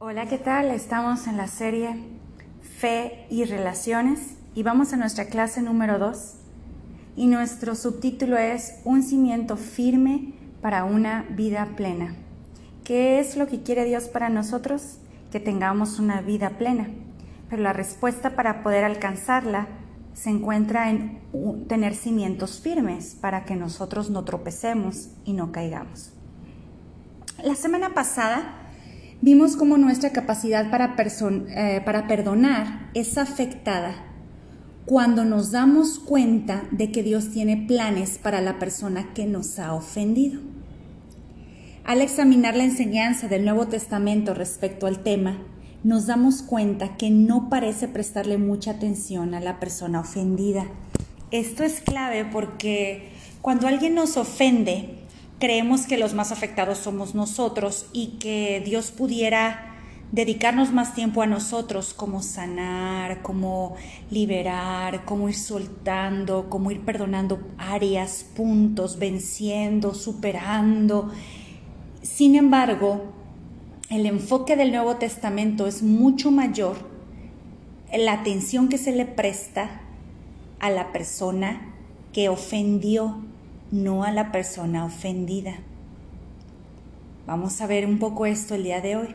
Hola, ¿qué tal? Estamos en la serie Fe y Relaciones y vamos a nuestra clase número 2 y nuestro subtítulo es Un cimiento firme para una vida plena. ¿Qué es lo que quiere Dios para nosotros? Que tengamos una vida plena. Pero la respuesta para poder alcanzarla se encuentra en tener cimientos firmes para que nosotros no tropecemos y no caigamos. La semana pasada vimos cómo nuestra capacidad para, eh, para perdonar es afectada cuando nos damos cuenta de que Dios tiene planes para la persona que nos ha ofendido. Al examinar la enseñanza del Nuevo Testamento respecto al tema, nos damos cuenta que no parece prestarle mucha atención a la persona ofendida. Esto es clave porque cuando alguien nos ofende, creemos que los más afectados somos nosotros y que Dios pudiera dedicarnos más tiempo a nosotros, como sanar, como liberar, como ir soltando, como ir perdonando áreas, puntos, venciendo, superando. Sin embargo, el enfoque del Nuevo Testamento es mucho mayor la atención que se le presta a la persona que ofendió no a la persona ofendida. Vamos a ver un poco esto el día de hoy.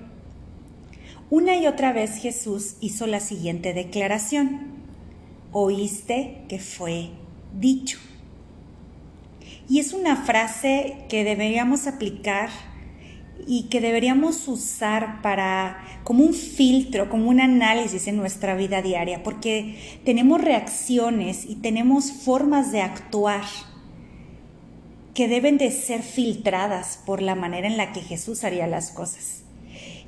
Una y otra vez Jesús hizo la siguiente declaración. Oíste que fue dicho. Y es una frase que deberíamos aplicar y que deberíamos usar para como un filtro, como un análisis en nuestra vida diaria, porque tenemos reacciones y tenemos formas de actuar que deben de ser filtradas por la manera en la que Jesús haría las cosas.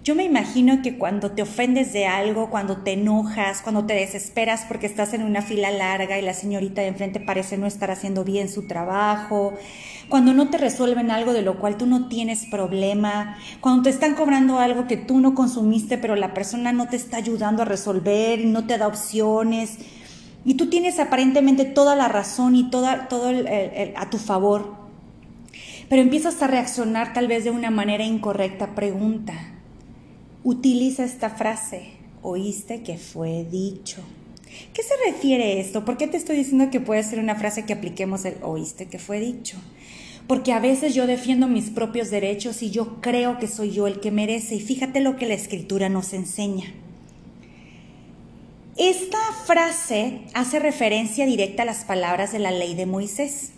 Yo me imagino que cuando te ofendes de algo, cuando te enojas, cuando te desesperas porque estás en una fila larga y la señorita de enfrente parece no estar haciendo bien su trabajo, cuando no te resuelven algo de lo cual tú no tienes problema, cuando te están cobrando algo que tú no consumiste pero la persona no te está ayudando a resolver y no te da opciones y tú tienes aparentemente toda la razón y toda, todo a tu favor pero empiezas a reaccionar tal vez de una manera incorrecta. Pregunta, utiliza esta frase, oíste que fue dicho. ¿Qué se refiere esto? ¿Por qué te estoy diciendo que puede ser una frase que apliquemos el oíste que fue dicho? Porque a veces yo defiendo mis propios derechos y yo creo que soy yo el que merece. Y fíjate lo que la escritura nos enseña. Esta frase hace referencia directa a las palabras de la ley de Moisés.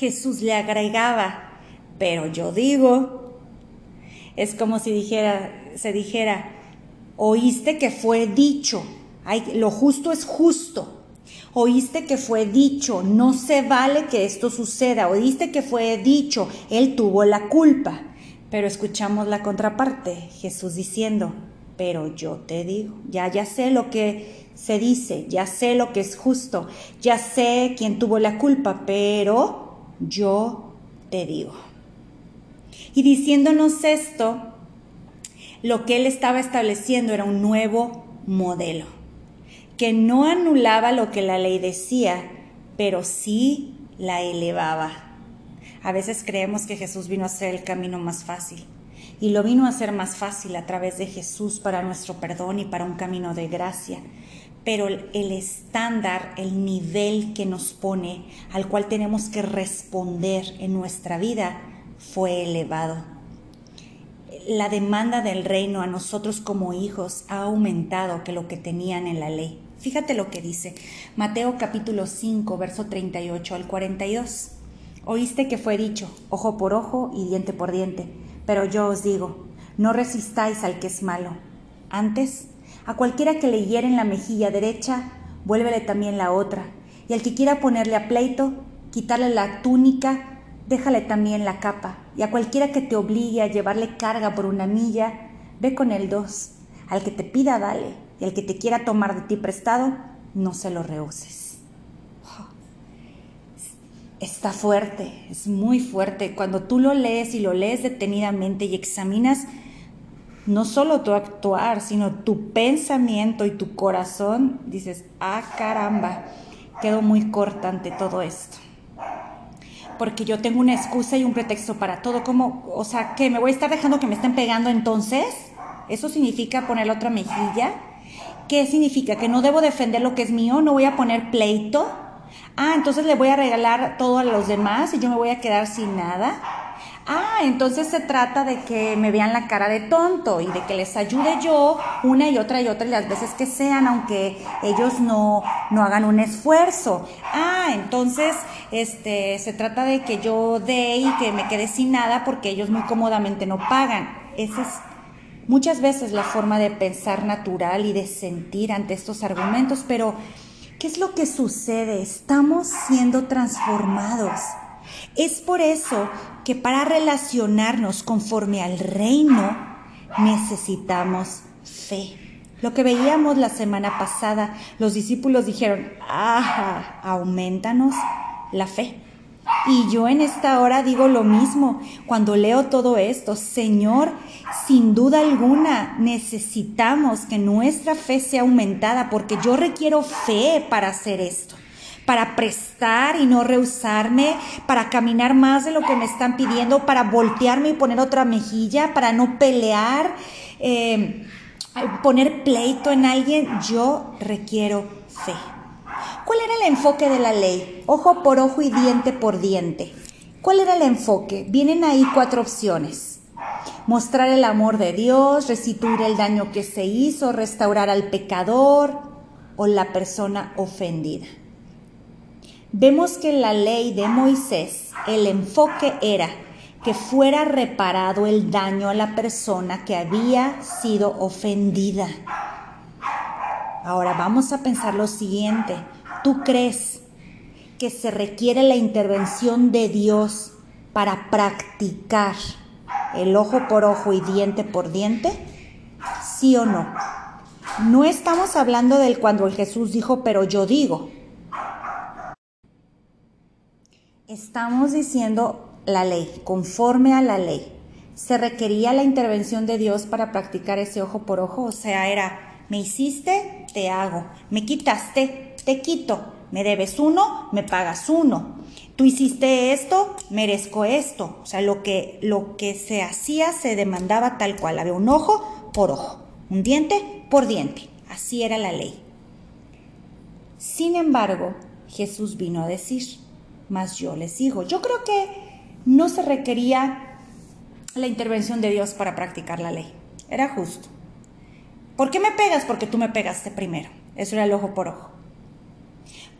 Jesús le agregaba, pero yo digo, es como si dijera, se dijera, oíste que fue dicho, lo justo es justo, oíste que fue dicho, no se vale que esto suceda, oíste que fue dicho, él tuvo la culpa. Pero escuchamos la contraparte, Jesús diciendo, pero yo te digo, ya ya sé lo que se dice, ya sé lo que es justo, ya sé quién tuvo la culpa, pero yo te digo. Y diciéndonos esto, lo que él estaba estableciendo era un nuevo modelo, que no anulaba lo que la ley decía, pero sí la elevaba. A veces creemos que Jesús vino a ser el camino más fácil, y lo vino a hacer más fácil a través de Jesús para nuestro perdón y para un camino de gracia pero el estándar, el nivel que nos pone, al cual tenemos que responder en nuestra vida, fue elevado. La demanda del reino a nosotros como hijos ha aumentado que lo que tenían en la ley. Fíjate lo que dice Mateo capítulo 5, verso 38 al 42. Oíste que fue dicho, ojo por ojo y diente por diente, pero yo os digo, no resistáis al que es malo. Antes, a cualquiera que le hiere en la mejilla derecha, vuélvele también la otra. Y al que quiera ponerle a pleito, quitarle la túnica, déjale también la capa. Y a cualquiera que te obligue a llevarle carga por una milla, ve con el dos. Al que te pida, dale. Y al que te quiera tomar de ti prestado, no se lo rehuses. Está fuerte, es muy fuerte. Cuando tú lo lees y lo lees detenidamente y examinas no solo tu actuar, sino tu pensamiento y tu corazón, dices, ah caramba, quedo muy corta ante todo esto. Porque yo tengo una excusa y un pretexto para todo, como, o sea, que me voy a estar dejando que me estén pegando entonces. Eso significa poner otra mejilla. ¿Qué significa? Que no debo defender lo que es mío, no voy a poner pleito. Ah, entonces le voy a regalar todo a los demás y yo me voy a quedar sin nada. Ah, entonces se trata de que me vean la cara de tonto y de que les ayude yo una y otra y otra y las veces que sean, aunque ellos no, no hagan un esfuerzo. Ah, entonces este, se trata de que yo dé y que me quede sin nada porque ellos muy cómodamente no pagan. Esa es muchas veces la forma de pensar natural y de sentir ante estos argumentos, pero ¿qué es lo que sucede? Estamos siendo transformados. Es por eso que para relacionarnos conforme al reino necesitamos fe. Lo que veíamos la semana pasada, los discípulos dijeron, ah, aumentanos la fe. Y yo en esta hora digo lo mismo, cuando leo todo esto, Señor, sin duda alguna necesitamos que nuestra fe sea aumentada porque yo requiero fe para hacer esto para prestar y no rehusarme, para caminar más de lo que me están pidiendo, para voltearme y poner otra mejilla, para no pelear, eh, poner pleito en alguien, yo requiero fe. ¿Cuál era el enfoque de la ley? Ojo por ojo y diente por diente. ¿Cuál era el enfoque? Vienen ahí cuatro opciones. Mostrar el amor de Dios, restituir el daño que se hizo, restaurar al pecador o la persona ofendida vemos que en la ley de Moisés el enfoque era que fuera reparado el daño a la persona que había sido ofendida. Ahora vamos a pensar lo siguiente. ¿Tú crees que se requiere la intervención de Dios para practicar el ojo por ojo y diente por diente? ¿Sí o no? No estamos hablando del cuando el Jesús dijo, pero yo digo. Estamos diciendo la ley, conforme a la ley. Se requería la intervención de Dios para practicar ese ojo por ojo, o sea, era, me hiciste, te hago, me quitaste, te quito, me debes uno, me pagas uno. Tú hiciste esto, merezco esto. O sea, lo que, lo que se hacía se demandaba tal cual. Había un ojo por ojo, un diente por diente. Así era la ley. Sin embargo, Jesús vino a decir, más yo les sigo. Yo creo que no se requería la intervención de Dios para practicar la ley. Era justo. ¿Por qué me pegas? Porque tú me pegaste primero. Eso era el ojo por ojo.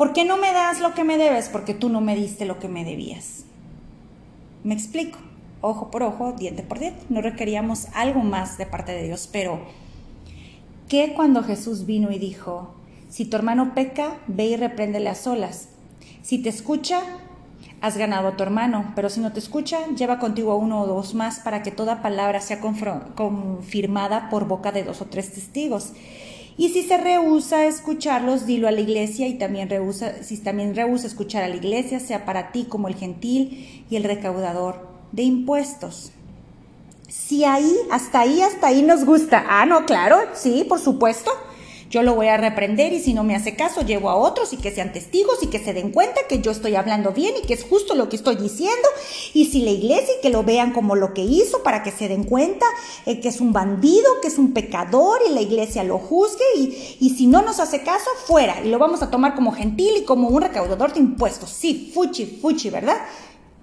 ¿Por qué no me das lo que me debes? Porque tú no me diste lo que me debías. Me explico. Ojo por ojo, diente por diente. No requeríamos algo más de parte de Dios, pero ¿qué cuando Jesús vino y dijo, si tu hermano peca, ve y repréndele a solas? Si te escucha, has ganado a tu hermano, pero si no te escucha, lleva contigo a uno o dos más para que toda palabra sea confirmada por boca de dos o tres testigos. Y si se rehúsa escucharlos, dilo a la iglesia y también rehúsa, si también rehúsa escuchar a la iglesia, sea para ti como el gentil y el recaudador de impuestos. Si ahí, hasta ahí, hasta ahí nos gusta. Ah, no, claro, sí, por supuesto. Yo lo voy a reprender y si no me hace caso, llevo a otros y que sean testigos y que se den cuenta que yo estoy hablando bien y que es justo lo que estoy diciendo. Y si la iglesia y que lo vean como lo que hizo para que se den cuenta eh, que es un bandido, que es un pecador y la iglesia lo juzgue y, y si no nos hace caso, fuera. Y lo vamos a tomar como gentil y como un recaudador de impuestos. Sí, fuchi, fuchi, ¿verdad?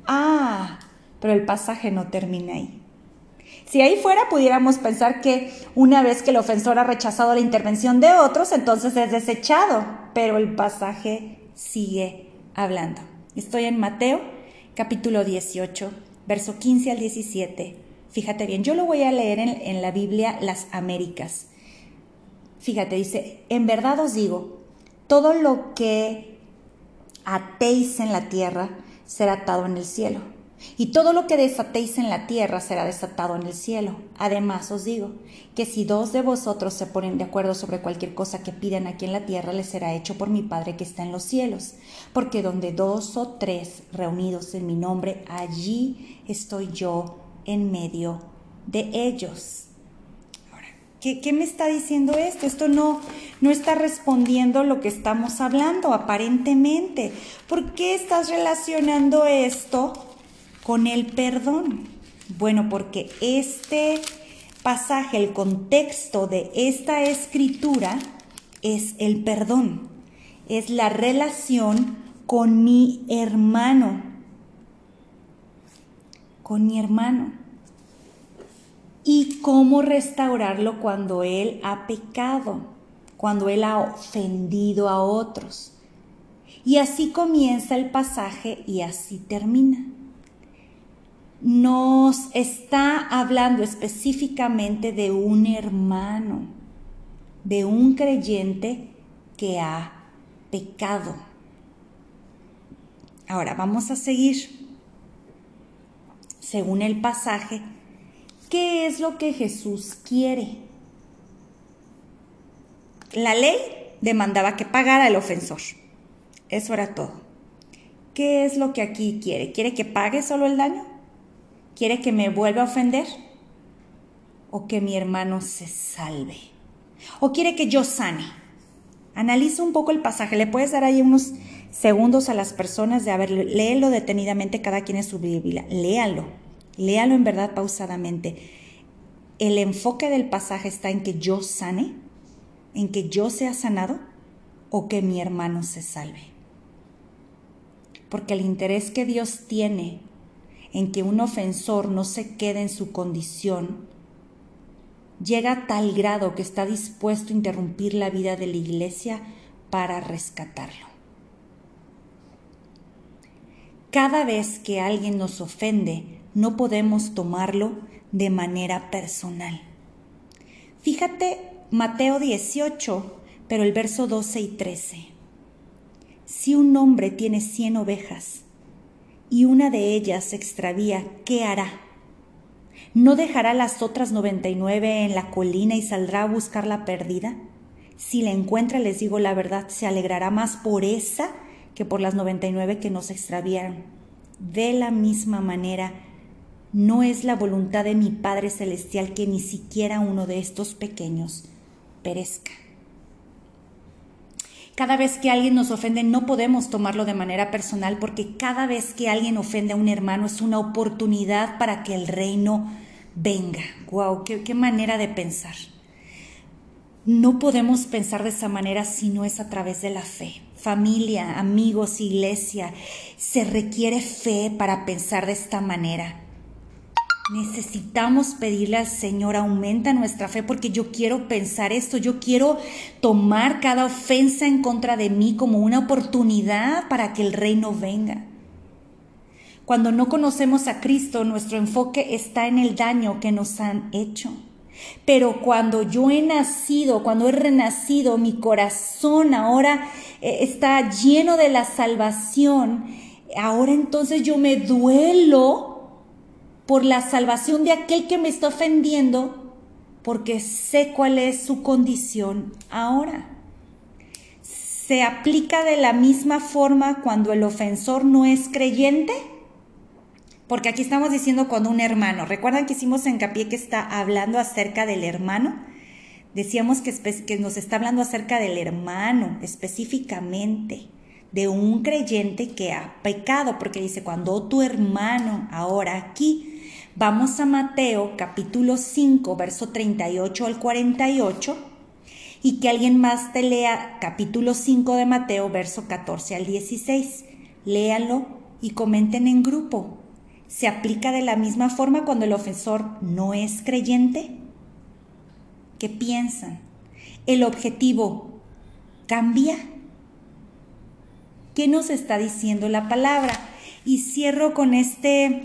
Ah, pero el pasaje no termina ahí. Si ahí fuera, pudiéramos pensar que una vez que el ofensor ha rechazado la intervención de otros, entonces es desechado, pero el pasaje sigue hablando. Estoy en Mateo capítulo 18, verso 15 al 17. Fíjate bien, yo lo voy a leer en, la Biblia Las Américas. Fíjate, dice, en verdad os digo, todo lo que atéis en la tierra será atado en el cielo y todo lo que desatéis en la tierra será desatado en el cielo. Además os digo que si dos de vosotros se ponen de acuerdo sobre cualquier cosa que pidan aquí en la tierra, les será hecho por mi Padre que está en los cielos. Porque donde dos o tres reunidos en mi nombre, allí estoy yo en medio de ellos. Ahora, ¿qué, qué me está diciendo esto? Esto no, no está respondiendo lo que estamos hablando, aparentemente. ¿Por qué estás relacionando esto? Con el perdón? Bueno, porque este pasaje, el contexto de esta escritura es el perdón, es la relación con mi hermano, con mi hermano. Y cómo restaurarlo cuando él ha pecado, cuando él ha ofendido a otros. Y así comienza el pasaje y así termina. Nos está hablando específicamente de un hermano, de un creyente que ha pecado. Ahora vamos a seguir. Según el pasaje, ¿qué es lo que Jesús quiere? La ley demandaba que pagara el ofensor. Eso era todo. ¿Qué es lo que aquí quiere? ¿Quiere que pague solo el daño? ¿Quiere que me vuelva a ofender? ¿O que mi hermano se salve? ¿O quiere que yo sane? Analiza un poco el pasaje. Le puedes dar ahí unos segundos a las personas de, a ver, léelo detenidamente cada quien en su Biblia. Léalo. Léalo en verdad pausadamente. El enfoque del pasaje está en que yo sane, en que yo sea sanado o que mi hermano se salve porque el interés que Dios tiene en que un ofensor no se quede en su condición llega a tal grado que está dispuesto a interrumpir la vida de la iglesia para rescatarlo. Cada vez que alguien nos ofende, no podemos tomarlo de manera personal. Fíjate Mateo 18, pero el verso 12 y 13. Si un hombre tiene cien ovejas y una de ellas se extravía, ¿qué hará? ¿No dejará las otras noventa y nueve en la colina y saldrá a buscar la perdida? Si la encuentra, les digo la verdad, se alegrará más por esa que por las noventa y nueve que no se extraviaron. De la misma manera, no es la voluntad de mi Padre Celestial que ni siquiera uno de estos pequeños perezca. Cada vez que alguien nos ofende no podemos tomarlo de manera personal porque cada vez que alguien ofende a un hermano es una oportunidad para que el reino venga. ¡Wow! Qué, qué manera de pensar! No podemos pensar de esa manera si no es a través de la fe. Familia, amigos, iglesia, se requiere fe para pensar de esta manera. Necesitamos pedirle al Señor, aumenta nuestra fe porque yo quiero pensar esto, yo quiero tomar cada ofensa en contra de mí como una oportunidad para que el reino venga. Cuando no conocemos a Cristo, nuestro enfoque está en el daño que nos han hecho. Pero cuando yo he nacido, cuando he renacido, mi corazón ahora eh, está lleno de la salvación, ahora entonces yo me duelo por la salvación de aquel que me está ofendiendo, porque sé cuál es su condición ahora. ¿Se aplica de la misma forma cuando el ofensor no es creyente? Porque aquí estamos diciendo cuando un hermano, ¿recuerdan que hicimos hincapié que está hablando acerca del hermano? Decíamos que, que nos está hablando acerca del hermano específicamente de un creyente que ha pecado, porque dice, cuando tu hermano, ahora aquí, Vamos a Mateo capítulo 5, verso 38 al 48 y que alguien más te lea capítulo 5 de Mateo, verso 14 al 16. Léanlo y comenten en grupo. ¿Se aplica de la misma forma cuando el ofensor no es creyente? ¿Qué piensan? ¿El objetivo cambia? ¿Qué nos está diciendo la palabra? Y cierro con este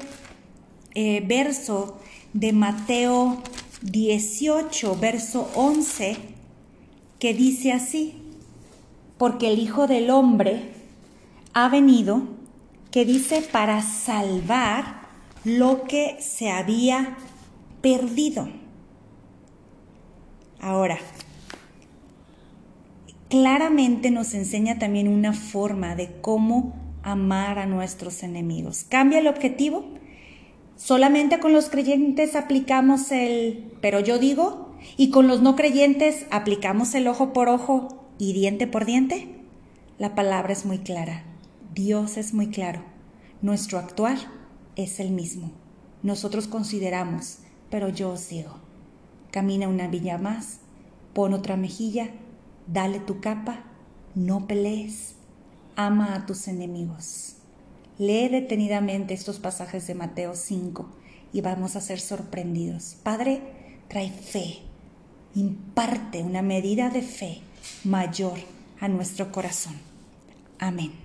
eh, verso de Mateo 18, verso 11, que dice así, porque el Hijo del Hombre ha venido, que dice, para salvar lo que se había perdido. Ahora, claramente nos enseña también una forma de cómo amar a nuestros enemigos. ¿Cambia el objetivo? Solamente con los creyentes aplicamos el, pero yo digo, y con los no creyentes aplicamos el ojo por ojo y diente por diente. La palabra es muy clara, Dios es muy claro, nuestro actuar es el mismo. Nosotros consideramos, pero yo os digo. camina una villa más, pon otra mejilla, dale tu capa, no pelees, ama a tus enemigos. Lee detenidamente estos pasajes de Mateo 5 y vamos a ser sorprendidos. Padre, trae fe, imparte una medida de fe mayor a nuestro corazón. Amén.